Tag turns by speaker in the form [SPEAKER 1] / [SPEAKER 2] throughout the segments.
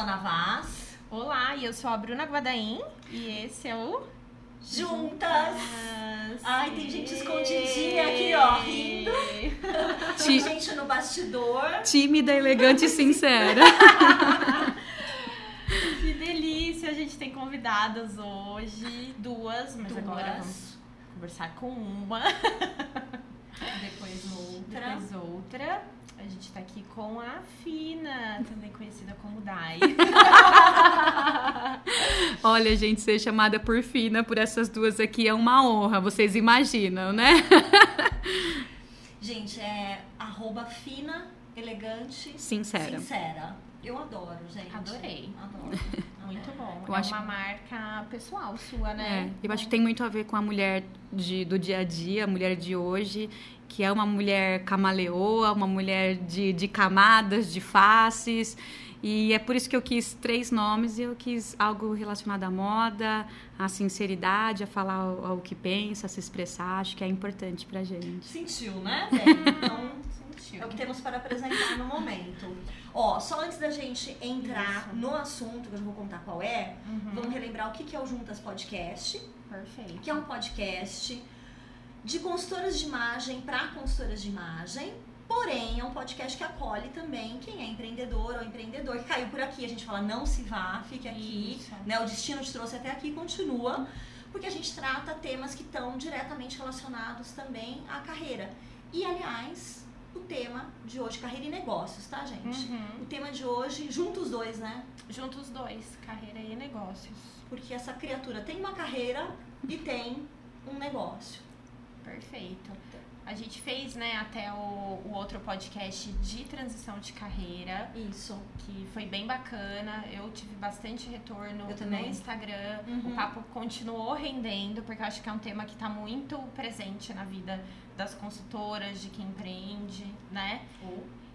[SPEAKER 1] Ana Vaz.
[SPEAKER 2] Olá, eu sou a Bruna Guadaim e esse é o
[SPEAKER 1] Juntas. Ai, tem gente escondidinha aqui, ó, rindo. Tem gente no bastidor.
[SPEAKER 3] Tímida, elegante e sincera.
[SPEAKER 2] que delícia! A gente tem convidadas hoje, duas, mas
[SPEAKER 1] Duas.
[SPEAKER 2] agora vamos conversar com uma.
[SPEAKER 1] Depois outra.
[SPEAKER 2] Depois outra. A gente tá aqui com a Fina, também conhecida como Dai.
[SPEAKER 3] Olha, gente, ser chamada por Fina por essas duas aqui é uma honra, vocês imaginam, né?
[SPEAKER 1] Gente, é arroba fina, elegante,
[SPEAKER 3] Sincera.
[SPEAKER 1] sincera. Eu adoro, gente.
[SPEAKER 2] Adorei.
[SPEAKER 1] Adoro.
[SPEAKER 2] Muito bom.
[SPEAKER 3] Eu
[SPEAKER 2] é
[SPEAKER 3] acho-
[SPEAKER 2] uma marca pessoal sua,
[SPEAKER 3] É,
[SPEAKER 2] né?
[SPEAKER 3] eu acho que tem muito a ver com a mulher de- do dia a dia, a mulher de hoje, que é uma mulher camaleoa, uma mulher de, de camadas, de faces. E é por isso que eu quis três nomes e eu quis algo relacionado à moda, à sinceridade, a falar o, o que pensa, a se expressar. Acho que é importante pra gente.
[SPEAKER 1] Sentiu, né? Então. É o que temos para apresentar no momento. Ó, só antes da gente entrar
[SPEAKER 2] Isso.
[SPEAKER 1] no assunto, que eu já vou contar qual é,
[SPEAKER 2] Uhum.
[SPEAKER 1] vamos relembrar o que é o Juntas Podcast,
[SPEAKER 2] Perfeito.
[SPEAKER 1] que é um podcast de consultoras de imagem para consultoras de imagem. Porém, é um podcast que acolhe também quem é empreendedor ou empreendedor que caiu por aqui. A gente fala, não se vá, fique aqui.
[SPEAKER 2] Isso.
[SPEAKER 1] Né? O destino te trouxe até aqui e continua. Porque a gente trata temas que estão diretamente relacionados também à carreira. E, aliás, tema de hoje, carreira e negócios, tá, gente?
[SPEAKER 2] Uhum.
[SPEAKER 1] O tema de hoje, juntos os dois, né?
[SPEAKER 2] Juntos os dois, carreira e negócios.
[SPEAKER 1] Porque essa criatura tem uma carreira e tem um negócio.
[SPEAKER 2] Perfeito. A gente fez, né, até o, o outro podcast de transição de carreira,
[SPEAKER 1] Isso.
[SPEAKER 2] que foi bem bacana. Eu tive bastante retorno no Instagram.
[SPEAKER 1] Uhum.
[SPEAKER 2] O papo continuou rendendo, porque eu acho que é um tema que está muito presente na vida das consultoras, de quem empreende, né?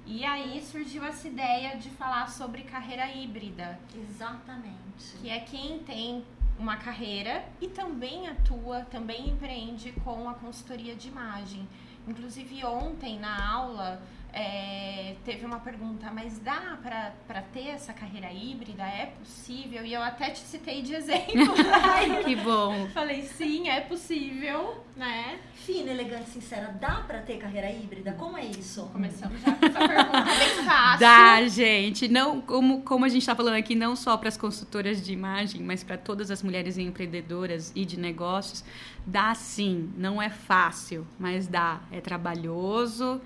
[SPEAKER 2] E aí surgiu essa ideia de falar sobre carreira híbrida,
[SPEAKER 1] Exatamente.
[SPEAKER 2] que é quem tem uma carreira e também atua, também empreende com a consultoria de imagem. Inclusive ontem na aula é, teve uma pergunta, mas dá pra pra ter essa carreira híbrida? É possível? E eu até te citei de exemplo.
[SPEAKER 3] Ai, que bom!
[SPEAKER 2] Falei, sim, é possível, né?
[SPEAKER 1] Fina, elegante, sincera, dá pra ter carreira híbrida? Como é isso?
[SPEAKER 2] Começamos já com essa pergunta bem fácil.
[SPEAKER 3] Dá, gente. Não, como, como a gente está falando aqui, não só para as consultoras de imagem, mas para todas as mulheres empreendedoras e de negócios, dá sim. Não é fácil, mas dá. É trabalhoso,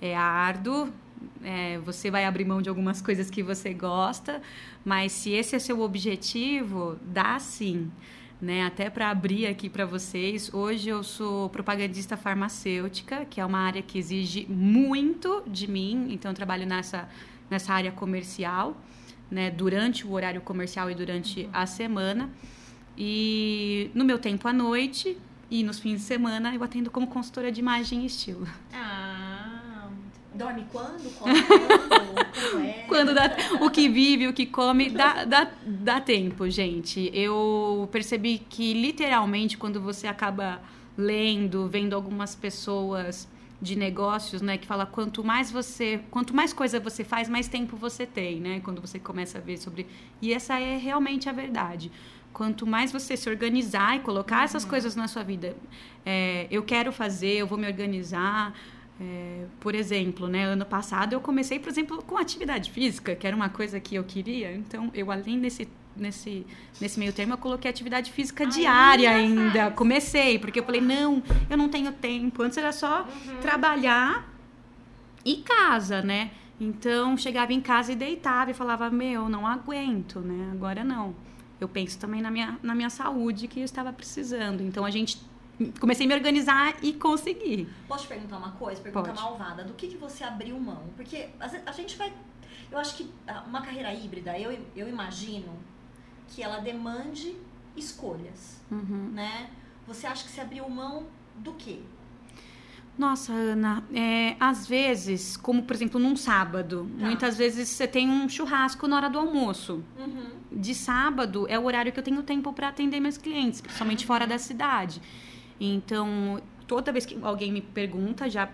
[SPEAKER 3] é árduo. é, você vai abrir mão de algumas coisas que você gosta, mas se esse é seu objetivo, dá sim. Né, até para abrir aqui para vocês, hoje eu sou propagandista farmacêutica, que é uma área que exige muito de mim, então eu trabalho nessa, nessa área comercial, né, durante o horário comercial e durante a semana. E no meu tempo à noite e nos fins de semana eu atendo como consultora de imagem e estilo.
[SPEAKER 2] Ah,
[SPEAKER 1] Dorme quando? Quando? Como é?
[SPEAKER 3] Quando dá, o que vive, o que come, dá, dá, dá tempo, gente. Eu percebi que, literalmente, quando você acaba lendo, vendo algumas pessoas de negócios, né, que fala quanto mais você, quanto mais coisa você faz, mais tempo você tem, né? Quando você começa a ver sobre, e essa é realmente a verdade. Quanto mais você se organizar e colocar essas coisas na sua vida, é, eu quero fazer, eu vou me organizar. É, por exemplo, né, ano passado eu comecei, por exemplo, com atividade física, que era uma coisa que eu queria. Então, eu além desse nesse nesse meio termo eu coloquei atividade física diária ainda. Comecei, porque eu falei, não, eu não tenho tempo. Antes era só trabalhar e casa, né? Então, chegava em casa e deitava e falava, meu, não aguento, né? Agora não. Eu penso também na minha, na minha saúde que eu estava precisando. Então, a gente comecei a me organizar e consegui.
[SPEAKER 1] Posso te perguntar uma coisa? Pergunta
[SPEAKER 3] Pode.
[SPEAKER 1] malvada. Do que, que você abriu mão? Porque a gente vai. Eu acho que ah, uma carreira híbrida, eu, eu imagino que ela demande escolhas,
[SPEAKER 3] Uhum.
[SPEAKER 1] né? Você acha que você abriu mão do quê?
[SPEAKER 3] Nossa, Ana, é, às vezes, como por exemplo num sábado,
[SPEAKER 1] Tá.
[SPEAKER 3] muitas vezes você tem um churrasco na hora do almoço.
[SPEAKER 1] Uhum.
[SPEAKER 3] De sábado é o horário que eu tenho tempo para atender meus clientes, principalmente fora da cidade. Então, toda vez que alguém me pergunta, já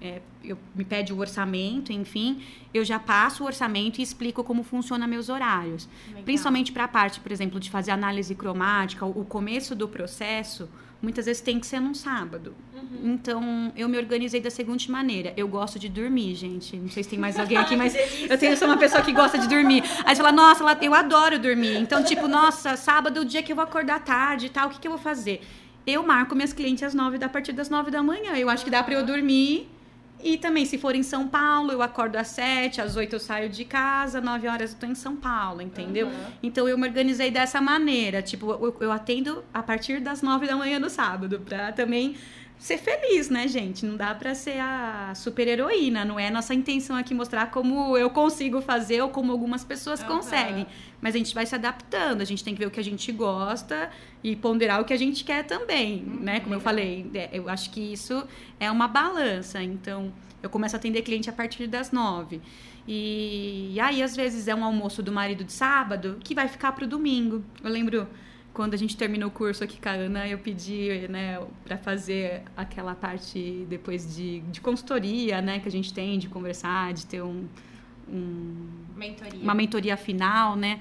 [SPEAKER 3] é, eu, me pede o orçamento, enfim, eu já passo o orçamento e explico como funciona meus horários.
[SPEAKER 2] Legal.
[SPEAKER 3] Principalmente para a parte, por exemplo, de fazer análise cromática, o começo do processo, muitas vezes tem que ser num sábado.
[SPEAKER 1] Uhum.
[SPEAKER 3] Então, eu me organizei da seguinte maneira. Eu gosto de dormir, gente. Não sei se tem mais alguém aqui, mas eu tenho, sou uma pessoa que gosta de dormir. Aí você fala, nossa, eu adoro dormir. Então, tipo, nossa, sábado é o dia que eu vou acordar tarde e tal, o que, que eu vou fazer? Eu marco minhas clientes às nove, da- a partir das nove da manhã. Eu acho que dá pra eu dormir. E também, se for em São Paulo, eu acordo às sete, às oito eu saio de casa, nove horas eu tô em São Paulo, entendeu?
[SPEAKER 1] Uhum.
[SPEAKER 3] Então eu me organizei dessa maneira. Tipo, eu, eu atendo a partir das nove da manhã no sábado, pra também ser feliz, né, gente? Não dá pra ser a super heroína, não é nossa intenção aqui mostrar como eu consigo fazer ou como algumas pessoas
[SPEAKER 2] Aham.
[SPEAKER 3] conseguem. Mas a gente vai se adaptando, a gente tem que ver o que a gente gosta e ponderar o que a gente quer também, né? Como eu falei, é, eu acho que isso é uma balança. Então, eu começo a atender cliente a partir das nove. E, aí, às vezes, é um almoço do marido de sábado que vai ficar pro domingo. Eu lembro quando a gente terminou o curso aqui com a Ana, eu pedi, né, para fazer aquela parte depois de, de consultoria, né, que a gente tem, de conversar, de ter um, um
[SPEAKER 2] Mentoria.
[SPEAKER 3] uma mentoria final, né?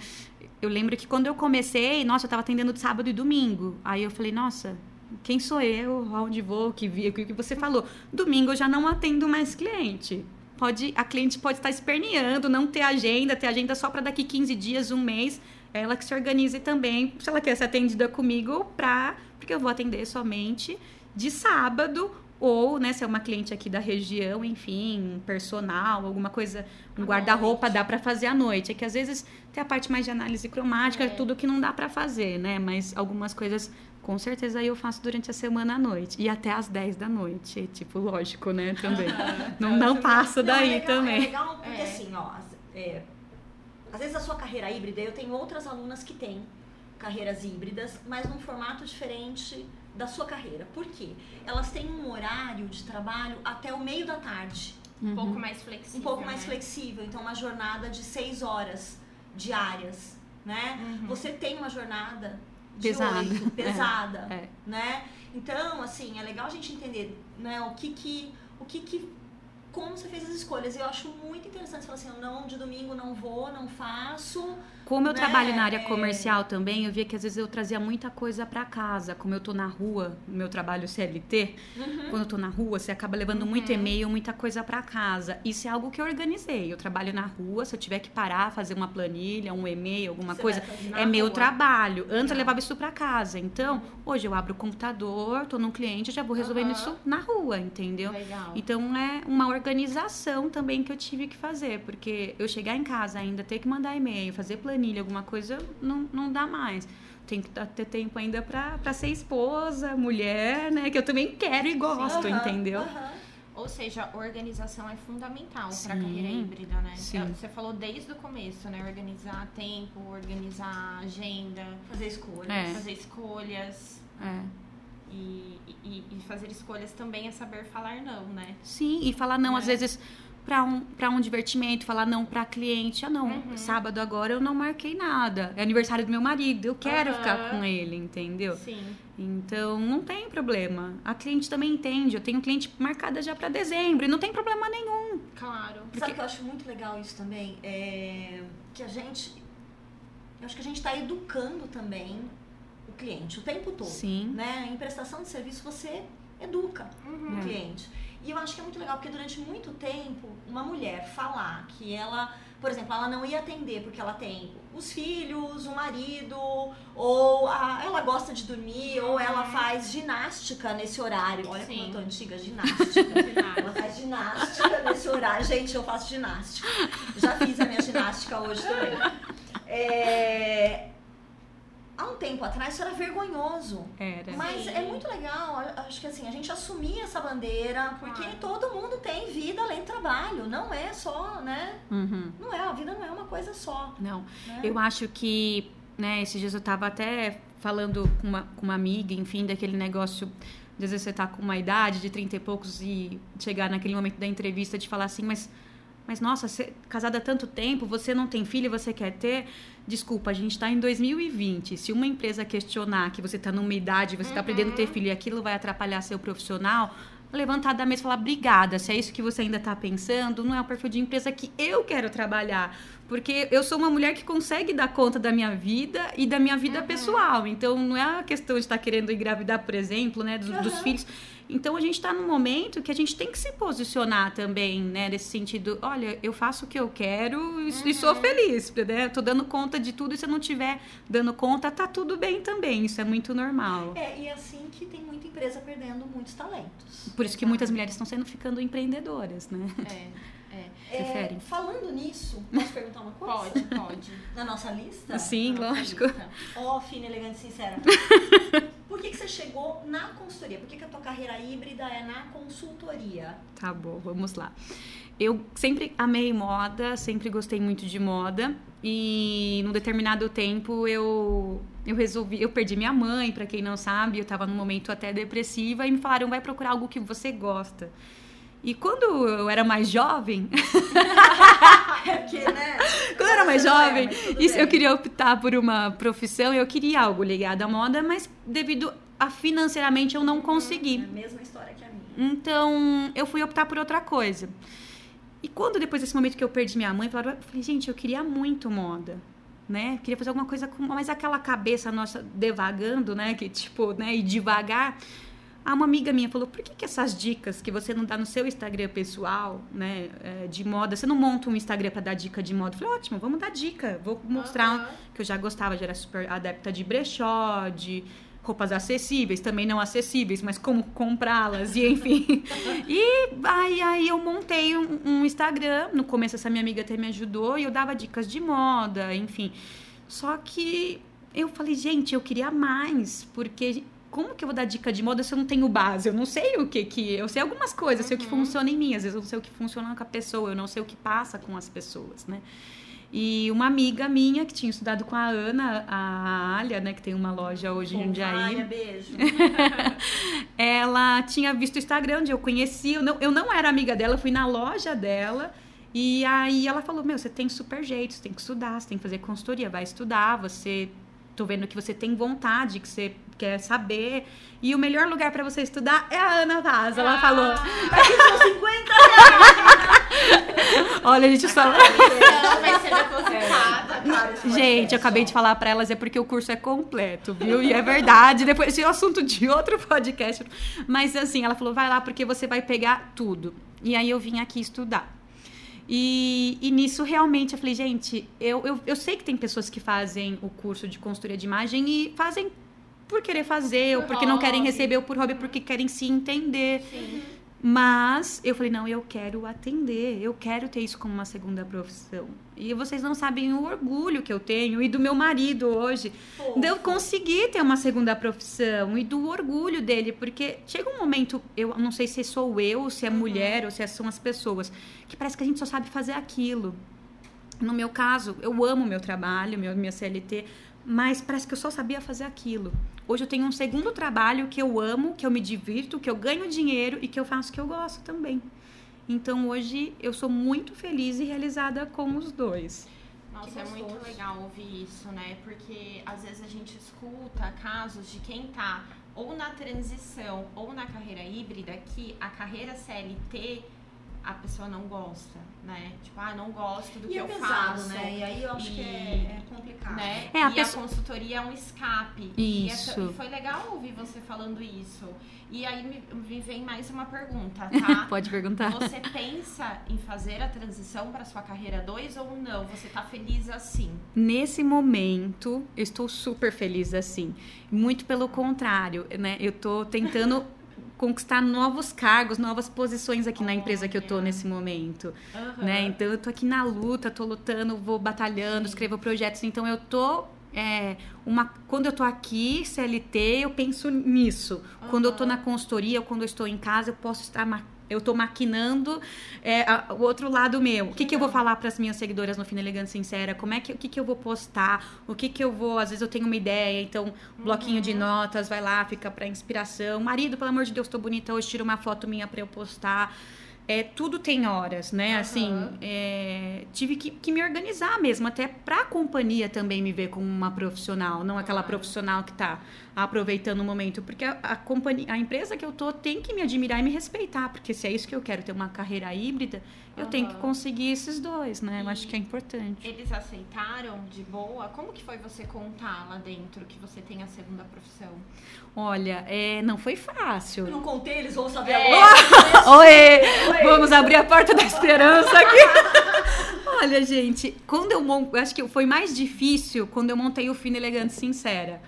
[SPEAKER 3] Eu lembro que quando eu comecei, nossa, eu tava atendendo de sábado e domingo. Aí eu falei, nossa, quem sou eu? Aonde vou? O que vi? O que você falou? Domingo eu já não atendo mais cliente. Pode, a cliente pode estar esperneando, não ter agenda, ter agenda só para daqui 15 dias, um mês. Ela que se organize também, se ela quer ser atendida comigo, pra, porque eu vou atender somente de sábado ou, né, se é uma cliente aqui da região, enfim, um personal, alguma coisa, um guarda-roupa dá pra fazer à noite. É que às vezes tem a parte mais de análise cromática,
[SPEAKER 2] É.
[SPEAKER 3] tudo que não dá pra fazer, né? Mas algumas coisas com certeza eu faço durante a semana à noite e até às 10 da noite, tipo, lógico, né, também. Não, não passo
[SPEAKER 1] Não, é
[SPEAKER 3] daí
[SPEAKER 1] legal,
[SPEAKER 3] também.
[SPEAKER 1] É legal porque
[SPEAKER 2] É.
[SPEAKER 1] assim, ó, é, às vezes a sua carreira híbrida, eu tenho outras alunas que têm carreiras híbridas, mas num formato diferente da sua carreira. Por quê? Elas têm um horário de trabalho até o meio da tarde,
[SPEAKER 2] Um pouco mais flexível.
[SPEAKER 1] um pouco mais
[SPEAKER 2] né?
[SPEAKER 1] flexível. Então, uma jornada de seis horas diárias, né?
[SPEAKER 2] Uhum.
[SPEAKER 1] Você tem uma jornada de
[SPEAKER 3] Pesada.
[SPEAKER 1] oito, pesada,
[SPEAKER 3] É.
[SPEAKER 1] né? Então, assim, é legal a gente entender, né, o que que, o que que, como você fez as escolhas. Eu acho muito interessante você falar assim, não, de domingo não vou, não faço.
[SPEAKER 3] Como eu
[SPEAKER 1] né,
[SPEAKER 3] trabalho na área
[SPEAKER 1] é-
[SPEAKER 3] comercial também, eu via que às vezes eu trazia muita coisa pra casa. Como eu tô na rua, meu trabalho CLT, quando eu tô na rua, você acaba levando muito
[SPEAKER 2] Uhum.
[SPEAKER 3] e-mail, muita coisa pra casa. Isso é algo que eu organizei. Eu trabalho na rua, se eu tiver que parar, fazer uma planilha, um e-mail, alguma
[SPEAKER 1] Você
[SPEAKER 3] coisa, é meu
[SPEAKER 1] rua.
[SPEAKER 3] trabalho. Antes eu
[SPEAKER 1] Legal.
[SPEAKER 3] levava isso pra casa. Então, hoje eu abro o computador, tô num cliente, eu já vou resolvendo
[SPEAKER 2] Aham.
[SPEAKER 3] isso na rua, entendeu?
[SPEAKER 2] Legal.
[SPEAKER 3] Então é uma organização também que eu tive que fazer, porque eu chegar em casa ainda, ter que mandar e-mail, fazer planilha, alguma coisa, não, não dá mais. Tem que ter tempo ainda pra, pra ser esposa, mulher, né? Que eu também quero e gosto,
[SPEAKER 1] Aham,
[SPEAKER 3] entendeu?
[SPEAKER 1] aham.
[SPEAKER 2] Ou seja, organização é fundamental para a
[SPEAKER 3] Sim.
[SPEAKER 2] carreira híbrida, né?
[SPEAKER 3] Sim.
[SPEAKER 2] É, Você falou desde o começo, né? Organizar tempo, organizar agenda,
[SPEAKER 1] Fazer escolhas.
[SPEAKER 3] É.
[SPEAKER 2] fazer escolhas.
[SPEAKER 3] É.
[SPEAKER 2] E, e, e fazer escolhas também é saber falar não, né?
[SPEAKER 3] Sim, e falar não,
[SPEAKER 2] É.
[SPEAKER 3] às vezes, pra um, pra um divertimento, falar não pra cliente. Ah, não,
[SPEAKER 2] Uhum.
[SPEAKER 3] sábado agora eu não marquei nada. É aniversário do meu marido, eu quero
[SPEAKER 2] Aham.
[SPEAKER 3] ficar com ele, entendeu?
[SPEAKER 2] Sim.
[SPEAKER 3] Então, não tem problema. A cliente também entende. Eu tenho cliente marcada já para dezembro e não tem problema nenhum.
[SPEAKER 2] Claro.
[SPEAKER 1] Sabe que eu acho muito legal isso também? É que a gente. Eu acho que a gente está educando também o cliente o tempo todo.
[SPEAKER 3] Sim.
[SPEAKER 1] Né? Em prestação de serviço, você educa
[SPEAKER 2] Uhum.
[SPEAKER 1] o cliente. E eu acho que é muito legal, porque durante muito tempo, uma mulher falar que ela, por exemplo, ela não ia atender porque ela tem os filhos, o marido, ou a- ela gosta de dormir, ou ela faz ginástica nesse horário. Olha como
[SPEAKER 2] Sim.
[SPEAKER 1] eu tô antiga, ginástica. ela faz ginástica nesse horário. Gente, eu faço ginástica. Já fiz a minha ginástica hoje também. É, Há um tempo atrás isso era vergonhoso.
[SPEAKER 3] Era.
[SPEAKER 1] Mas
[SPEAKER 2] Sim.
[SPEAKER 1] é muito legal, acho que assim, a gente assumir essa bandeira, porque
[SPEAKER 2] Claro.
[SPEAKER 1] todo mundo tem vida além do trabalho, não é só, né?
[SPEAKER 3] Uhum.
[SPEAKER 1] Não é, a vida não é uma coisa só.
[SPEAKER 3] Não.
[SPEAKER 1] Né?
[SPEAKER 3] Eu acho que, né, esses dias eu tava até falando com uma, com uma amiga, enfim, daquele negócio. Às vezes você tá com uma idade de 30 e poucos e chegar naquele momento da entrevista de falar assim, mas. Mas nossa, você, casada há tanto tempo, você não tem filho, você quer ter? Desculpa, a gente está em 2020. Se uma empresa questionar que você está numa idade, você está
[SPEAKER 2] Uhum.
[SPEAKER 3] aprendendo a ter filho e aquilo vai atrapalhar seu profissional, levantar da mesa e falar obrigada. Se é isso que você ainda está pensando, não é o perfil de empresa que eu quero trabalhar. Porque eu sou uma mulher que consegue dar conta da minha vida e da minha vida uhum. pessoal. Então, não é a questão de estar querendo engravidar, por exemplo, né, dos, uhum. dos filhos. Então, a gente está num momento que a gente tem que se posicionar também, né, nesse sentido. Olha, eu faço o que eu quero e, uhum. e sou feliz, né? Tô dando conta de tudo e se eu não estiver dando conta, tá tudo bem também. Isso é muito normal.
[SPEAKER 1] É, e assim que tem muita empresa perdendo muitos talentos.
[SPEAKER 3] Por isso que muitas mulheres estão sendo ficando empreendedoras, né?
[SPEAKER 1] É. É. é falando nisso, posso perguntar uma coisa?
[SPEAKER 2] Pode, pode.
[SPEAKER 1] Na nossa lista?
[SPEAKER 3] Sim,
[SPEAKER 1] na
[SPEAKER 3] lógico.
[SPEAKER 1] Ó, oh, fina, elegante, sincera. Por que, que você chegou na consultoria? Por que, que a tua carreira híbrida é na consultoria?
[SPEAKER 3] Tá bom, vamos lá. Eu sempre amei moda, sempre gostei muito de moda e num determinado tempo eu eu resolvi, eu perdi minha mãe, para quem não sabe, eu tava num momento até depressiva e me falaram vai procurar algo que você gosta. E quando eu era mais jovem.
[SPEAKER 1] é porque, né?
[SPEAKER 3] Quando eu era mais jovem, isso, eu queria optar por uma profissão, eu queria algo ligado à moda, mas devido a financeiramente eu não consegui.
[SPEAKER 1] É a mesma história que a minha.
[SPEAKER 3] Então, eu fui optar por outra coisa. E quando depois desse momento que eu perdi minha mãe, eu falei, gente, eu queria muito moda. Né? Queria fazer alguma coisa com, mas aquela cabeça nossa devagando, né, que tipo, né, e devagar, ah, uma amiga minha falou, por que, que essas dicas que você não dá no seu Instagram pessoal, né, é, de moda, você não monta um Instagram para dar dica de moda? Eu falei, ótimo, vamos dar dica. Vou mostrar uhum. que eu já gostava, já era super adepta de brechó, de roupas acessíveis, também não acessíveis, mas como comprá-las, e enfim. e aí, aí eu montei um, um Instagram, no começo essa minha amiga até me ajudou, e eu dava dicas de moda, enfim. Só que eu falei, gente, eu queria mais, porque como que eu vou dar dica de moda se eu não tenho base? Eu não sei o que que. Eu sei algumas coisas, uhum. sei o que uhum. funciona em mim, às vezes eu não sei o que funciona com a pessoa, eu não sei o que passa com as pessoas, né? E uma amiga minha que tinha estudado com a Ana, a Alia, né, que tem uma loja hoje em Jundiaí.
[SPEAKER 1] Alia, beijo.
[SPEAKER 3] ela tinha visto o Instagram onde eu conheci, eu não, eu não era amiga dela, fui na loja dela. E aí ela falou: Meu, você tem super jeito, você tem que estudar, você tem que fazer consultoria, vai estudar, você tô vendo que você tem vontade, que você quer saber. E o melhor lugar para você estudar é a Ana Vaz. Ela ah, falou.
[SPEAKER 1] Aqui são 50 reais.
[SPEAKER 3] Olha, a gente só.
[SPEAKER 2] Ela vai ser depositada.
[SPEAKER 3] Gente, eu acabei de falar para elas, é porque o curso é completo, viu? E é verdade. Depois, esse é o assunto de outro podcast. Mas assim, ela falou: vai lá, porque você vai pegar tudo. E aí eu vim aqui estudar. E, e, nisso realmente eu falei, gente, eu, eu, eu sei que tem pessoas que fazem o curso de consultoria de imagem e fazem por querer fazer, por ou porque hobby. não querem receber, ou por hobby, porque querem se entender. Sim. Mas eu falei, não, eu quero atender, eu quero ter isso como uma segunda profissão. E vocês não sabem o orgulho que eu tenho e do meu marido hoje, Poxa. de eu conseguir ter uma segunda profissão e do orgulho dele, porque chega um momento, eu não sei se sou eu, se é uhum. mulher ou se são as pessoas, que parece que a gente só sabe fazer aquilo. No meu caso, eu amo meu trabalho, meu, minha CLT, mas parece que eu só sabia fazer aquilo. Hoje eu tenho um segundo trabalho que eu amo, que eu me divirto, que eu ganho dinheiro e que eu faço que eu gosto também. Então hoje eu sou muito feliz e realizada com os dois.
[SPEAKER 2] Nossa, é muito legal ouvir isso, né? Porque às vezes a gente escuta casos de quem tá ou na transição ou na carreira híbrida que a carreira CLT a pessoa não gosta, né? Tipo, ah, não gosto do
[SPEAKER 1] e
[SPEAKER 2] que
[SPEAKER 1] é
[SPEAKER 2] eu
[SPEAKER 1] pesado,
[SPEAKER 2] faço.
[SPEAKER 1] né? E aí eu acho e, que é, é complicado.
[SPEAKER 2] Né?
[SPEAKER 3] É, a
[SPEAKER 2] e pessoa... a consultoria é um escape.
[SPEAKER 3] Isso.
[SPEAKER 2] E, foi legal ouvir você falando isso. E aí me, me vem mais uma pergunta, tá?
[SPEAKER 3] Pode perguntar.
[SPEAKER 2] Você pensa em fazer a transição para sua carreira 2 ou não? Você tá feliz assim?
[SPEAKER 3] Nesse momento, eu estou super feliz assim. Muito pelo contrário, né? Eu tô tentando conquistar novos cargos, novas posições aqui na empresa que eu tô nesse momento, uhum. né? Então eu tô aqui na luta, tô lutando, vou batalhando, escrevo projetos, então eu tô é, uma, quando eu tô aqui, CLT, eu penso nisso. Uhum. Quando eu tô na consultoria, ou quando eu estou em casa, eu posso estar eu estou maquinando é, a, o outro lado meu. O que, que eu vou falar para as minhas seguidoras no Fina Elegante Sincera? Como é que, o que, que eu vou postar? O que, que eu vou... Às vezes eu tenho uma ideia, então, bloquinho uhum. de notas, vai lá, fica para inspiração. Marido, pelo amor de Deus, estou bonita hoje, tira uma foto minha para eu postar. é, tudo tem horas, né?
[SPEAKER 2] Aham.
[SPEAKER 3] Assim, é, tive que, que me organizar mesmo, até pra companhia também me ver como uma profissional, não aquela profissional que tá aproveitando o momento. Porque a, a companhia, a empresa que eu tô tem que me admirar e me respeitar, porque se é isso que eu quero, ter uma carreira híbrida, eu tenho que conseguir esses dois, né? Eu
[SPEAKER 2] E-
[SPEAKER 3] acho que é importante.
[SPEAKER 2] Eles aceitaram de boa? Como que foi você contar lá dentro que você tem a segunda profissão?
[SPEAKER 3] Olha, é, não foi fácil.
[SPEAKER 1] Eu não contei, eles vão saber
[SPEAKER 2] É.
[SPEAKER 1] agora.
[SPEAKER 3] Oi! Vamos abrir a porta da esperança aqui. Olha, gente, quando eu mon- acho que foi mais difícil quando eu montei o Fino Elegante Sincera.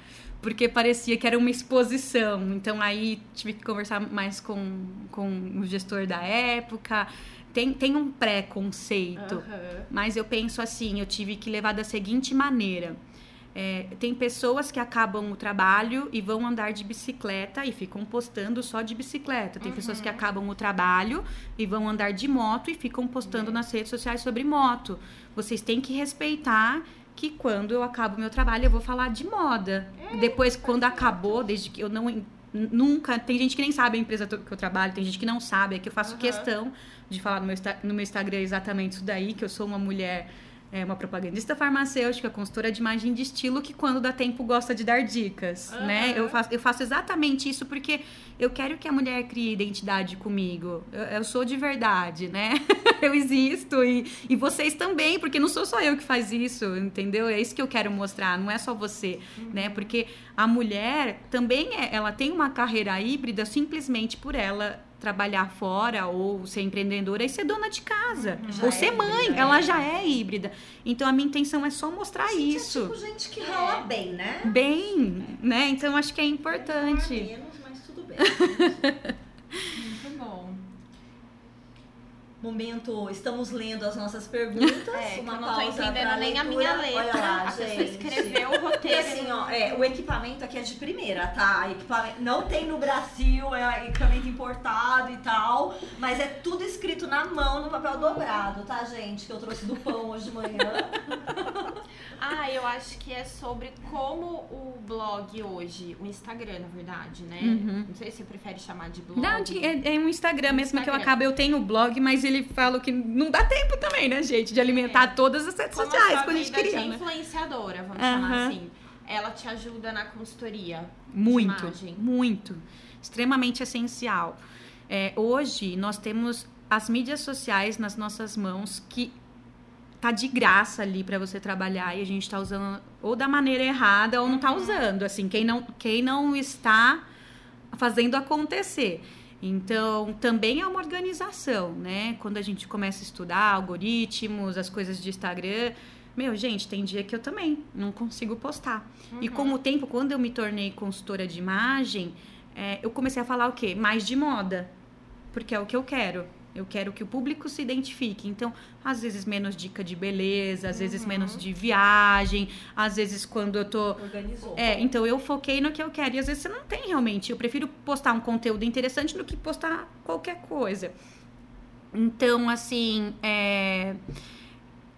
[SPEAKER 3] Porque parecia que era uma exposição. Então aí tive que conversar mais com, com o gestor da época. Tem, tem um preconceito.
[SPEAKER 2] Aham.
[SPEAKER 3] Mas eu penso assim, eu tive que levar da seguinte maneira. É, tem pessoas que acabam o trabalho e vão andar de bicicleta e ficam postando só de bicicleta. Tem pessoas que acabam o trabalho e vão andar de moto e ficam postando nas redes sociais sobre moto. Vocês têm que respeitar que quando eu acabo meu trabalho eu vou falar de moda. Depois, quando acabou, desde que eu não nunca. Tem gente que nem sabe a empresa que eu trabalho, tem gente que não sabe, é que eu faço
[SPEAKER 2] Aham.
[SPEAKER 3] questão de falar no meu, no meu Instagram exatamente isso daí, que eu sou uma mulher, é, uma propagandista farmacêutica, consultora de imagem de estilo, que quando dá tempo gosta de dar dicas,
[SPEAKER 2] Aham.
[SPEAKER 3] né? Eu faço, eu faço exatamente isso porque eu quero que a mulher crie identidade comigo. Eu, eu sou de verdade, né? eu existo e, e vocês também, porque não sou só eu que faz isso, entendeu? É isso que eu quero mostrar, não é só você, né? Porque a mulher também é, ela tem uma carreira híbrida simplesmente por ela trabalhar fora ou ser empreendedora e ser dona de casa
[SPEAKER 1] Já
[SPEAKER 3] ou
[SPEAKER 1] é
[SPEAKER 3] ser mãe,
[SPEAKER 1] híbrida,
[SPEAKER 3] ela
[SPEAKER 1] é.
[SPEAKER 3] já é híbrida. Então a minha intenção é só mostrar
[SPEAKER 1] Gente,
[SPEAKER 3] isso.
[SPEAKER 1] É tipo gente que rala bem, né?
[SPEAKER 3] Bem, né? Então acho que é importante.
[SPEAKER 1] Menos, mas tudo bem.
[SPEAKER 2] Muito bom.
[SPEAKER 1] Momento, estamos lendo as nossas perguntas.
[SPEAKER 2] É, que
[SPEAKER 1] uma
[SPEAKER 2] eu não tô entendendo nem a minha letra.
[SPEAKER 1] Olha lá,
[SPEAKER 2] a pessoa
[SPEAKER 1] gente.
[SPEAKER 2] escreveu o
[SPEAKER 1] Porque
[SPEAKER 2] roteiro.
[SPEAKER 1] assim, ó, é, o equipamento aqui é de primeira, tá? Equipamento, não tem no Brasil, é equipamento importado e tal, mas é tudo escrito na mão no papel dobrado, tá, gente? Que eu trouxe do pão hoje de manhã.
[SPEAKER 2] Ah, eu acho que é sobre como o blog hoje, o Instagram, na verdade, né?
[SPEAKER 3] Uhum.
[SPEAKER 2] Não sei se você prefere chamar de blog.
[SPEAKER 3] Não, é, é um Instagram mesmo que eu
[SPEAKER 2] Instagram.
[SPEAKER 3] acabo. Eu tenho o blog, mas ele fala que não dá tempo também, né, gente? De alimentar todas as redes
[SPEAKER 2] Como
[SPEAKER 3] sociais quando a gente queria.
[SPEAKER 2] de
[SPEAKER 3] né?
[SPEAKER 2] influenciadora, vamos
[SPEAKER 3] Aham.
[SPEAKER 2] chamar assim. Ela te ajuda na consultoria
[SPEAKER 3] Muito,
[SPEAKER 2] de
[SPEAKER 3] muito. Extremamente essencial. É, hoje nós temos as mídias sociais nas nossas mãos que tá de graça ali para você trabalhar e a gente tá usando ou da maneira errada ou não tá usando, assim, quem não, quem não está fazendo acontecer. Então, também é uma organização, né? Quando a gente começa a estudar algoritmos, as coisas de Instagram, meu, gente, tem dia que eu também não consigo postar. E com o tempo, quando eu me tornei consultora de imagem, é, eu comecei a falar o quê? Mais de moda. Porque é o que eu quero. Eu quero que o público se identifique. Então, às vezes menos dica de beleza, às vezes menos de viagem, às vezes quando eu tô
[SPEAKER 1] Organizou.
[SPEAKER 3] é, então eu foquei no que eu quero. E às vezes você não tem realmente. Eu prefiro postar um conteúdo interessante do que postar qualquer coisa. Então, assim, é...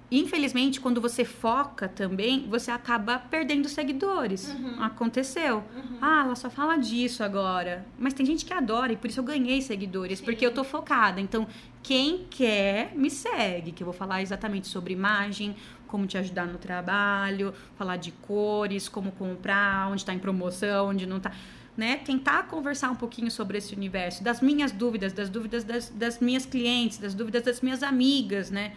[SPEAKER 3] infelizmente, quando você foca também, você acaba perdendo seguidores. Aconteceu. Ah, ela só fala disso agora. Mas tem gente que adora e por isso eu ganhei seguidores, porque eu tô focada. Então, quem quer, me segue, que eu vou falar exatamente sobre imagem, como te ajudar no trabalho, falar de cores, como comprar, onde está em promoção, onde não tá. Né? Tentar conversar um pouquinho sobre esse universo, das minhas dúvidas, das dúvidas das, das minhas clientes, das dúvidas das minhas amigas, né?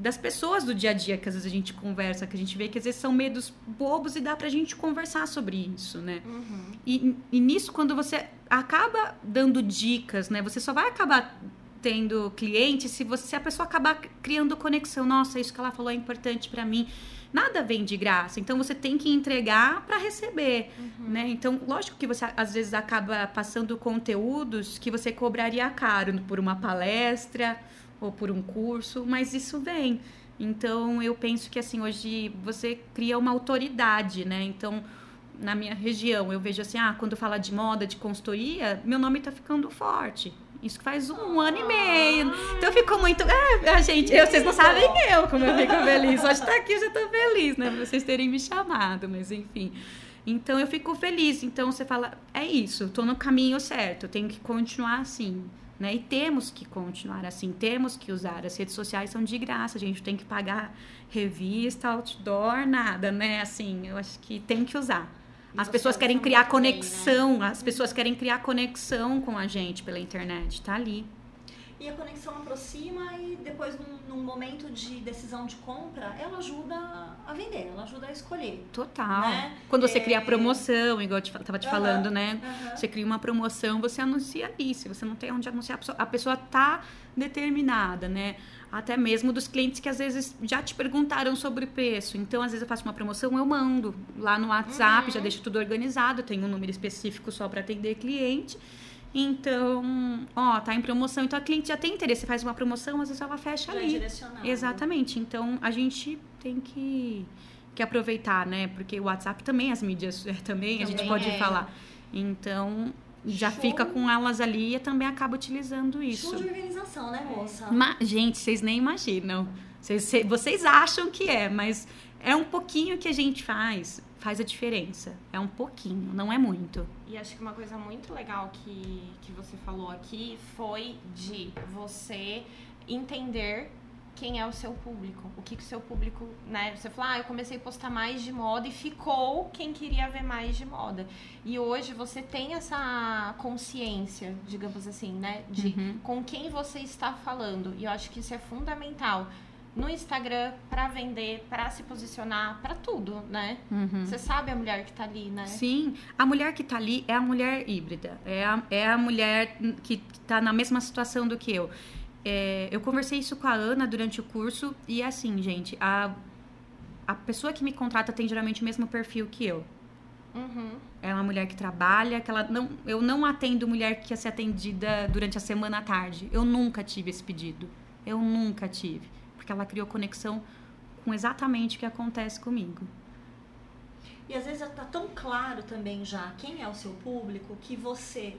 [SPEAKER 3] Das pessoas do dia a dia que às vezes a gente conversa, que a gente vê que às vezes são medos bobos e dá pra gente conversar sobre isso, né?
[SPEAKER 2] Uhum.
[SPEAKER 3] E, e nisso, quando você acaba dando dicas, né? Você só vai acabar tendo cliente se você se a pessoa acabar criando conexão. Nossa, isso que ela falou é importante pra mim. Nada vem de graça, então você tem que entregar pra receber, né? Então, lógico que você às vezes acaba passando conteúdos que você cobraria caro por uma palestra ou por um curso, mas isso vem. Então, eu penso que assim, hoje você cria uma autoridade, né? Então, na minha região, eu vejo assim, ah, quando fala de moda, de consultoria, meu nome tá ficando forte. Isso faz um ano e meio. Então eu fico muito. É, a gente, eu, vocês não sabem eu como eu fico feliz. Só de estar aqui eu já tô feliz, né? Vocês terem me chamado, mas enfim. Então eu fico feliz. Então você fala, é isso, tô no caminho certo, tenho que continuar assim. Né? E temos que continuar assim, temos que usar. As redes sociais são de graça, a gente tem que pagar revista, outdoor, nada, né? Assim, eu acho que tem que usar. As pessoas querem criar
[SPEAKER 1] bem,
[SPEAKER 3] conexão, as pessoas querem criar conexão com a gente pela internet, tá ali.
[SPEAKER 1] E a conexão aproxima e depois, num, num momento de decisão de compra, ela ajuda a vender, ela ajuda a escolher.
[SPEAKER 3] Total.
[SPEAKER 1] Né?
[SPEAKER 3] Quando você
[SPEAKER 1] É.
[SPEAKER 3] cria a promoção, igual eu te, tava te
[SPEAKER 1] Aham,
[SPEAKER 3] falando, né?
[SPEAKER 1] aham.
[SPEAKER 3] Você cria uma promoção, você anuncia ali. Se você não tem onde anunciar, a pessoa, a pessoa tá determinada, né? Até mesmo dos clientes que às vezes já te perguntaram sobre preço. Então, às vezes eu faço uma promoção, eu mando lá no WhatsApp,
[SPEAKER 2] Uhum.
[SPEAKER 3] já deixo tudo organizado, tenho um número específico só para atender cliente. Então, ó, tá em promoção. Então a cliente já tem interesse, faz uma promoção, às vezes ela fecha
[SPEAKER 1] Já é
[SPEAKER 3] ali.
[SPEAKER 1] direcionado.
[SPEAKER 3] Exatamente. Então a gente tem que, que aproveitar, né? Porque o WhatsApp também, as mídias é, também, a gente
[SPEAKER 2] Também
[SPEAKER 3] pode
[SPEAKER 2] é.
[SPEAKER 3] falar. Então já
[SPEAKER 1] Show.
[SPEAKER 3] fica com elas ali e também acaba utilizando isso.
[SPEAKER 1] Show de organização, né, moça?
[SPEAKER 3] Ma- gente, vocês nem imaginam. Vocês, cê- vocês acham que é, mas é um pouquinho que a gente faz. Faz a diferença. É um pouquinho, não é muito.
[SPEAKER 2] E acho que uma coisa muito legal que, que você falou aqui foi de você entender quem é o seu público. O que, que o seu público, né? Você falou, ah, eu comecei a postar mais de moda e ficou quem queria ver mais de moda. E hoje você tem essa consciência, digamos assim, né? De
[SPEAKER 3] Uhum.
[SPEAKER 2] com quem você está falando. E eu acho que isso é fundamental. No Instagram, pra vender, pra se posicionar, pra tudo, né?
[SPEAKER 3] Uhum.
[SPEAKER 2] Você sabe a mulher que tá ali, né?
[SPEAKER 3] Sim, a mulher que tá ali é a mulher híbrida, é a, é a mulher que tá na mesma situação do que eu. É, eu conversei isso com a Ana durante o curso e é assim, gente, a, a pessoa que me contrata tem geralmente o mesmo perfil que eu.
[SPEAKER 2] Uhum.
[SPEAKER 3] É uma mulher que trabalha, que ela não, eu não atendo mulher que quer ser atendida durante a semana à tarde. Eu nunca tive esse pedido. Eu nunca tive, porque ela criou conexão com exatamente o que acontece comigo.
[SPEAKER 1] E às vezes tá tão claro também já quem é o seu público que você,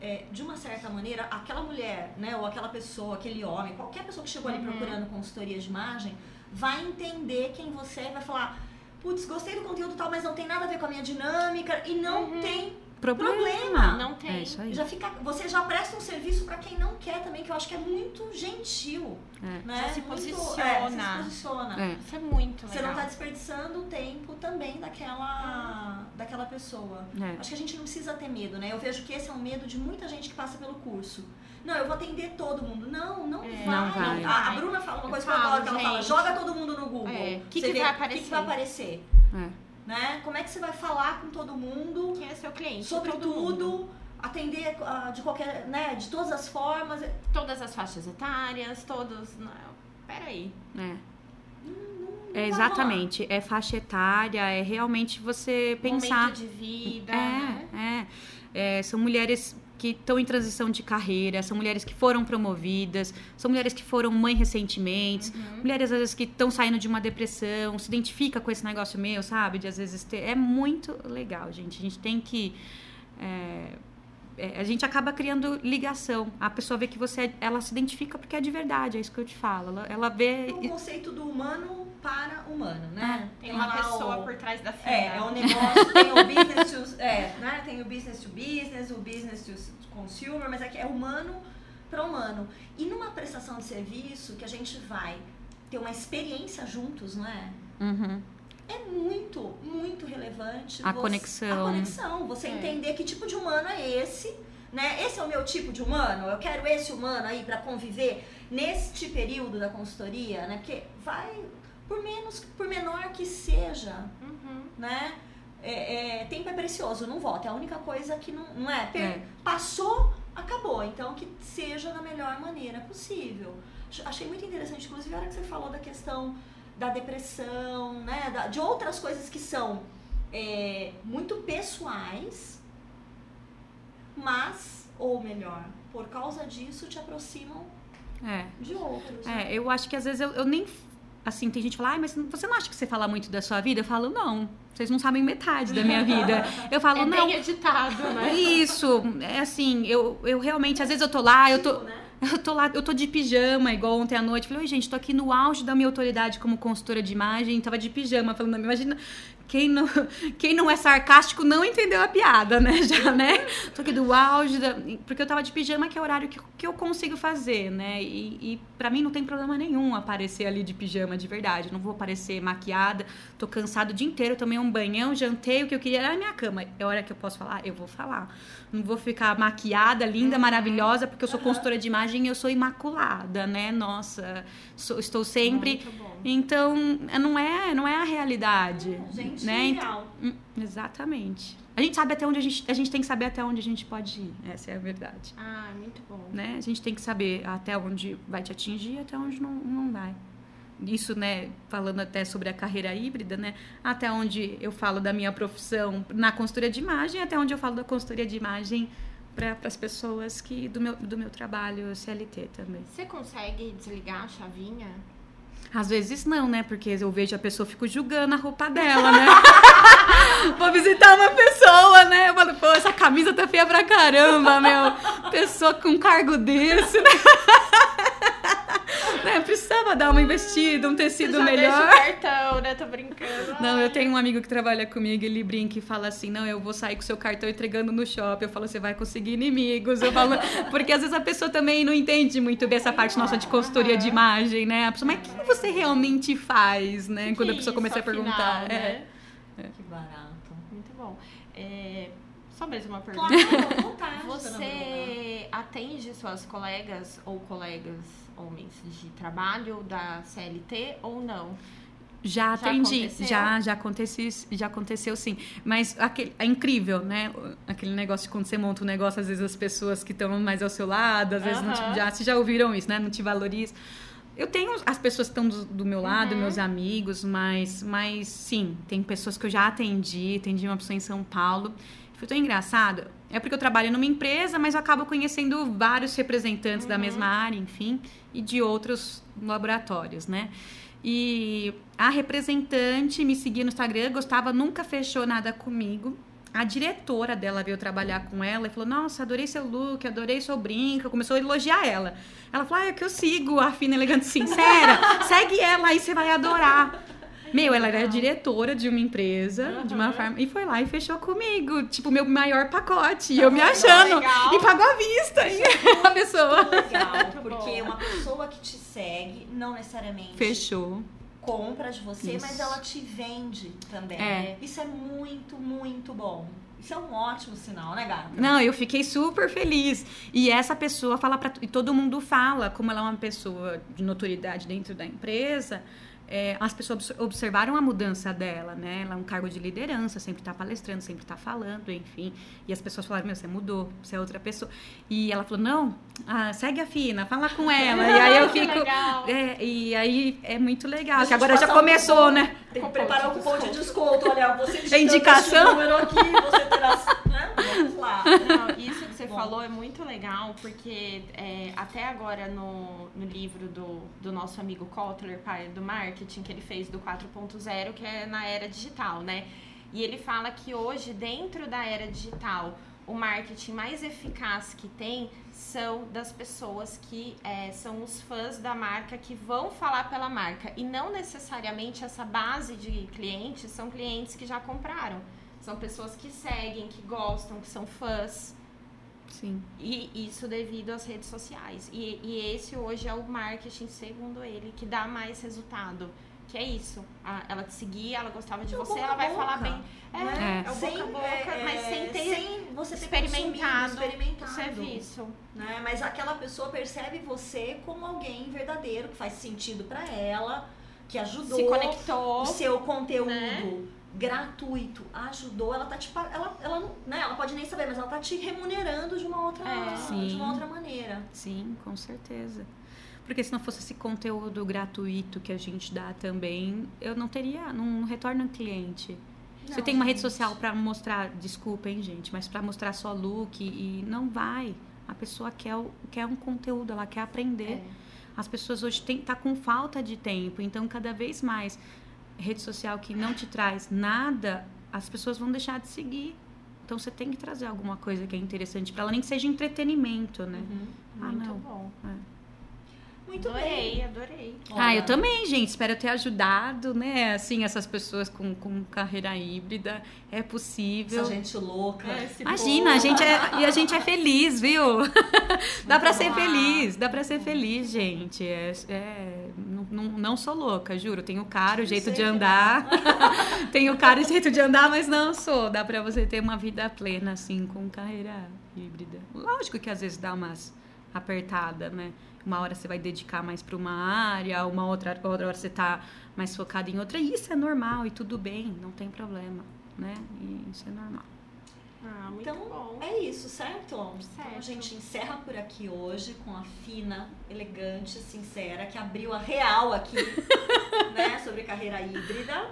[SPEAKER 1] é, de uma certa maneira, aquela mulher, né, ou aquela pessoa, aquele homem, qualquer pessoa que chegou ali
[SPEAKER 2] Uhum.
[SPEAKER 1] procurando consultoria de imagem, vai entender quem você é e vai falar, putz, gostei do conteúdo tal, mas não tem nada a ver com a minha dinâmica e não
[SPEAKER 2] Uhum.
[SPEAKER 1] tem
[SPEAKER 3] Problema.
[SPEAKER 1] Problema.
[SPEAKER 2] Não tem.
[SPEAKER 3] É isso aí.
[SPEAKER 1] Já fica, você já presta um serviço pra quem não quer também, que eu acho que é muito gentil.
[SPEAKER 3] É.
[SPEAKER 1] Né?
[SPEAKER 2] Já se
[SPEAKER 1] Muito-
[SPEAKER 2] posiciona.
[SPEAKER 1] é, você se posiciona.
[SPEAKER 3] É.
[SPEAKER 2] Isso é muito
[SPEAKER 1] Você
[SPEAKER 2] legal.
[SPEAKER 1] não tá desperdiçando o tempo também daquela, daquela pessoa.
[SPEAKER 3] É.
[SPEAKER 1] Acho que a gente não precisa ter medo, né? Eu vejo que esse é um medo de muita gente que passa pelo curso. Não, eu vou atender todo mundo. Não, não
[SPEAKER 2] É,
[SPEAKER 1] vai.
[SPEAKER 3] não vai.
[SPEAKER 1] A, a Bruna fala uma
[SPEAKER 2] Eu
[SPEAKER 1] coisa que eu
[SPEAKER 2] falo,
[SPEAKER 1] adoro, que ela fala, joga todo mundo no Google.
[SPEAKER 2] É, que
[SPEAKER 1] Você
[SPEAKER 2] que
[SPEAKER 1] vê
[SPEAKER 2] vai
[SPEAKER 1] O que, que
[SPEAKER 2] aparecer?
[SPEAKER 1] vai aparecer?
[SPEAKER 3] É.
[SPEAKER 1] Né? Como é que você vai falar com todo mundo?
[SPEAKER 2] Quem é seu cliente?
[SPEAKER 1] sobre tudo, atender ah, de qualquer, né, de todas as formas.
[SPEAKER 2] Todas as faixas etárias, todos. Não, peraí.
[SPEAKER 3] É.
[SPEAKER 1] Não
[SPEAKER 3] É exatamente, é faixa etária, é realmente você pensar.
[SPEAKER 2] Momento de vida. né?
[SPEAKER 3] É, é, é, são mulheres que estão em transição de carreira, são mulheres que foram promovidas, são mulheres que foram mãe recentemente,
[SPEAKER 2] Uhum.
[SPEAKER 3] mulheres às vezes que estão saindo de uma depressão, se identifica com esse negócio meu, sabe? De às vezes ter. É muito legal, gente. A gente tem que. é, é, a gente acaba criando ligação. A pessoa vê que você, é- ela se identifica porque é de verdade, é isso que eu te falo. Ela, ela vê.
[SPEAKER 1] É o conceito do humano para humano, né?
[SPEAKER 2] Tem uma
[SPEAKER 1] lá
[SPEAKER 2] pessoa
[SPEAKER 1] o-
[SPEAKER 2] por trás da fila.
[SPEAKER 1] É, é um negócio, tem o business to, é, né? Tem o business to business, o business to consumer, mas aqui é humano para humano. E numa prestação de serviço que a gente vai ter uma experiência juntos, não é?
[SPEAKER 3] Uhum.
[SPEAKER 1] É muito, muito relevante.
[SPEAKER 3] A
[SPEAKER 1] você-
[SPEAKER 3] conexão.
[SPEAKER 1] A conexão. Você
[SPEAKER 2] É.
[SPEAKER 1] entender que tipo de humano é esse, né? Esse é o meu tipo de humano. Eu quero esse humano aí para conviver neste período da consultoria, né? Porque vai, por menos, por menor que seja,
[SPEAKER 2] Uhum.
[SPEAKER 1] né? É, é, tempo é precioso, não volta. É a única coisa que não, não é. Per-
[SPEAKER 3] É.
[SPEAKER 1] Passou, acabou. Então que seja da melhor maneira possível. Ach- Achei muito interessante, inclusive, a hora que você falou da questão da depressão, né? da- de outras coisas que são é, muito pessoais, mas, ou melhor, por causa disso te aproximam
[SPEAKER 3] É.
[SPEAKER 1] de outros. né?
[SPEAKER 3] É, eu acho que às vezes eu, eu nem. Assim, tem gente que fala, ai, mas você não acha que você fala muito da sua vida? Eu falo, não, vocês não sabem metade da minha vida. Eu falo,
[SPEAKER 2] É
[SPEAKER 3] não.
[SPEAKER 2] bem editado, né?
[SPEAKER 3] Isso, é assim, eu, eu realmente, às vezes eu tô lá, eu tô,
[SPEAKER 1] né?
[SPEAKER 3] eu tô lá, eu tô de pijama, igual ontem à noite. Falei, oi, gente, tô aqui no auge da minha autoridade como consultora de imagem, tava de pijama, falando, imagina quem não, quem não é sarcástico não entendeu a piada, né? Já, né? Tô aqui do auge, da, porque eu tava de pijama, que é o horário que, que eu consigo fazer, né? E, e para mim não tem problema nenhum aparecer ali de pijama de verdade. Não vou aparecer maquiada, tô cansado o dia inteiro, tomei um banhão, jantei, o que eu queria era a minha cama. É hora que eu posso falar? Eu vou falar. Não vou ficar maquiada, linda, uhum. maravilhosa, porque eu sou uhum. consultora de imagem e eu sou imaculada, né? Nossa, sou, estou sempre. Então, não é, não é a realidade.
[SPEAKER 1] gente,
[SPEAKER 3] né?
[SPEAKER 1] Então,
[SPEAKER 3] hum, exatamente. A gente sabe até onde a gente. A gente tem que saber até onde a gente pode ir. Essa é a verdade.
[SPEAKER 2] Ah, muito bom.
[SPEAKER 3] Né? A gente tem que saber até onde vai te atingir e até onde não, não vai isso, né, falando até sobre a carreira híbrida, né, até onde eu falo da minha profissão na consultoria de imagem, até onde eu falo da consultoria de imagem para as pessoas que do meu, do meu trabalho CLT também.
[SPEAKER 2] Você consegue desligar a chavinha?
[SPEAKER 3] Às vezes não, né? Porque eu vejo a pessoa, fico julgando a roupa dela, né? Vou visitar uma pessoa, né? Eu falo, pô, essa camisa tá feia pra caramba, meu. Pessoa com cargo desse, né? Né? Precisava dar uma investida, um tecido
[SPEAKER 2] Você
[SPEAKER 3] melhor.
[SPEAKER 2] Deixa o cartão, né? Tô brincando.
[SPEAKER 3] Não, eu tenho um amigo que trabalha comigo, ele brinca e fala assim: não, eu vou sair com seu cartão entregando no shopping. Eu falo, você vai conseguir inimigos. Eu falo, porque às vezes a pessoa também não entende muito bem essa parte nossa de consultoria de imagem, né? A pessoa, mas o que você realmente faz, né?
[SPEAKER 2] Que
[SPEAKER 3] Quando a pessoa começa a perguntar.
[SPEAKER 2] Né?
[SPEAKER 1] É. Que barato.
[SPEAKER 2] Muito bom. É... Só mais uma pergunta.
[SPEAKER 1] Claro, vontade,
[SPEAKER 2] você atende suas colegas ou colegas homens de trabalho da CLT ou não?
[SPEAKER 3] Já atendi, já, já, já aconteceu, já aconteceu sim. Mas aquele, é incrível, né? Aquele negócio de quando você monta um negócio, às vezes as pessoas que estão mais ao seu lado, às vezes não te, já, se já ouviram isso, né? Não te valoriza. Eu tenho as pessoas que estão do, do meu lado, uhum. meus amigos, mas, mas sim, tem pessoas que eu já atendi, atendi uma pessoa em São Paulo. Foi tão engraçado. É porque eu trabalho numa empresa, mas eu acabo conhecendo vários representantes uhum. da mesma área, enfim, e de outros laboratórios, né? E a representante me seguia no Instagram, gostava, nunca fechou nada comigo. A diretora dela veio trabalhar com ela e falou: Nossa, adorei seu look, adorei seu brinco. Começou a elogiar ela. Ela falou: Ah, é que eu sigo a Fina Elegante Sincera. Segue ela aí, você vai adorar. Meu, ela era diretora de uma empresa, uhum. de uma farm, e foi lá e fechou comigo, tipo, meu maior pacote. E eu me achando.
[SPEAKER 2] Legal.
[SPEAKER 3] E pagou à vista, a pessoa.
[SPEAKER 1] Legal, porque uma pessoa que te segue, não necessariamente.
[SPEAKER 3] Fechou
[SPEAKER 1] compra de você, Isso. mas ela te vende também. É. Isso é muito, muito bom. Isso é um ótimo sinal, né, gata?
[SPEAKER 3] Não, eu fiquei super feliz. E essa pessoa fala para e todo mundo fala, como ela é uma pessoa de notoriedade dentro da empresa, é, as pessoas observaram a mudança dela, né? Ela é um cargo de liderança, sempre está palestrando, sempre está falando, enfim. E as pessoas falaram, meu, você mudou, você é outra pessoa. E ela falou, não, ah, segue a Fina, fala com ela. e aí eu fico... É, e aí é muito legal, que agora já começou,
[SPEAKER 1] um
[SPEAKER 3] né?
[SPEAKER 1] Tem que preparar um cupom de desconto, olha, você
[SPEAKER 3] digitando indicação?
[SPEAKER 1] número aqui, você terá... Né? Vamos lá.
[SPEAKER 2] Não, isso que você Bom. falou é muito legal, porque é, até agora no, no livro do, do nosso amigo Kotler, pai do marketing, que ele fez do 4.0, que é na era digital, né? E ele fala que hoje, dentro da era digital, o marketing mais eficaz que tem são das pessoas que é, são os fãs da marca que vão falar pela marca e não necessariamente essa base de clientes são clientes que já compraram são pessoas que seguem que gostam que são fãs
[SPEAKER 3] Sim.
[SPEAKER 2] E isso devido às redes sociais. E, e esse hoje é o marketing, segundo ele, que dá mais resultado. Que é isso. Ela te seguia, ela gostava de você, ela vai boca, falar bem. É,
[SPEAKER 1] né? é. o sem, boca a boca, é, mas sem ter, sem você ter experimentado, experimentado
[SPEAKER 2] o serviço.
[SPEAKER 1] Né? Mas aquela pessoa percebe você como alguém verdadeiro, que faz sentido para ela, que ajudou.
[SPEAKER 2] Se conectou.
[SPEAKER 1] O seu conteúdo. Né? gratuito, ajudou, ela tá te ela, ela, né, ela pode nem saber, mas ela tá te remunerando de uma outra, é, de uma outra maneira.
[SPEAKER 3] Sim, com certeza. Porque se não fosse esse conteúdo gratuito que a gente dá também, eu não teria, não retorna um cliente. Não, Você tem uma gente. rede social para mostrar, desculpem, gente, mas para mostrar só look e não vai. A pessoa quer, quer um conteúdo, ela quer aprender. É. As pessoas hoje têm tá com falta de tempo, então cada vez mais rede social que não te traz nada, as pessoas vão deixar de seguir. Então você tem que trazer alguma coisa que é interessante para ela, nem que seja entretenimento, né?
[SPEAKER 2] Uhum. Ah, Muito não. bom. É.
[SPEAKER 1] Muito
[SPEAKER 2] adorei,
[SPEAKER 1] bem.
[SPEAKER 2] adorei.
[SPEAKER 3] Ah, eu também, gente. Espero ter ajudado, né? Assim, essas pessoas com, com carreira híbrida. É possível.
[SPEAKER 1] Essa gente louca.
[SPEAKER 2] É,
[SPEAKER 3] Imagina, a gente é, e a gente é feliz, viu? dá pra ser feliz, dá pra ser feliz, gente. É, é- não, não, não sou louca, juro. Tenho cara, o jeito de andar. Tenho cara e jeito de andar, mas não sou. Dá pra você ter uma vida plena, assim, com carreira híbrida. Lógico que às vezes dá umas apertada, né? Uma hora você vai dedicar mais pra uma área, uma outra, outra hora você tá mais focado em outra. E isso é normal e tudo bem, não tem problema, né? E isso é normal.
[SPEAKER 2] Ah, muito
[SPEAKER 1] Então,
[SPEAKER 2] bom.
[SPEAKER 1] é isso, certo? Então
[SPEAKER 2] Certo.
[SPEAKER 1] a gente encerra por aqui hoje com a fina, elegante, sincera, que abriu a real aqui, né, sobre carreira híbrida.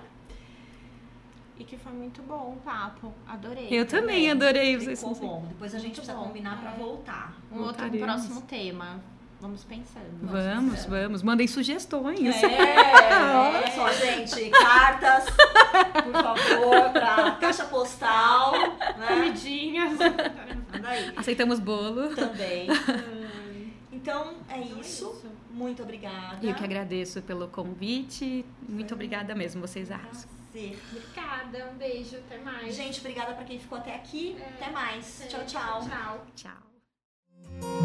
[SPEAKER 2] E que foi muito bom o papo. Adorei.
[SPEAKER 3] Eu também adorei
[SPEAKER 1] Ficou
[SPEAKER 3] vocês.
[SPEAKER 1] bom. Depois a gente
[SPEAKER 2] Muito
[SPEAKER 1] precisa
[SPEAKER 2] bom.
[SPEAKER 1] combinar pra
[SPEAKER 2] É.
[SPEAKER 1] voltar.
[SPEAKER 2] Um outro um
[SPEAKER 3] Voltaremos.
[SPEAKER 2] próximo tema. Vamos pensando.
[SPEAKER 3] Vamos, vamos. Mandem sugestões.
[SPEAKER 1] É, olha só, gente, cartas, por favor, pra caixa postal, né?
[SPEAKER 2] Comidinhas.
[SPEAKER 1] Aí.
[SPEAKER 3] Aceitamos bolo.
[SPEAKER 1] Também. Então, é
[SPEAKER 2] Então é
[SPEAKER 1] isso. Muito obrigada.
[SPEAKER 3] E eu que agradeço pelo convite. Muito obrigada mesmo, vocês arrasam.
[SPEAKER 1] Prazer.
[SPEAKER 2] Obrigada, um beijo, até mais.
[SPEAKER 1] Gente, obrigada pra quem ficou até aqui.
[SPEAKER 2] É.
[SPEAKER 1] Até mais. Tchau, tchau.
[SPEAKER 2] Tchau.
[SPEAKER 3] Tchau.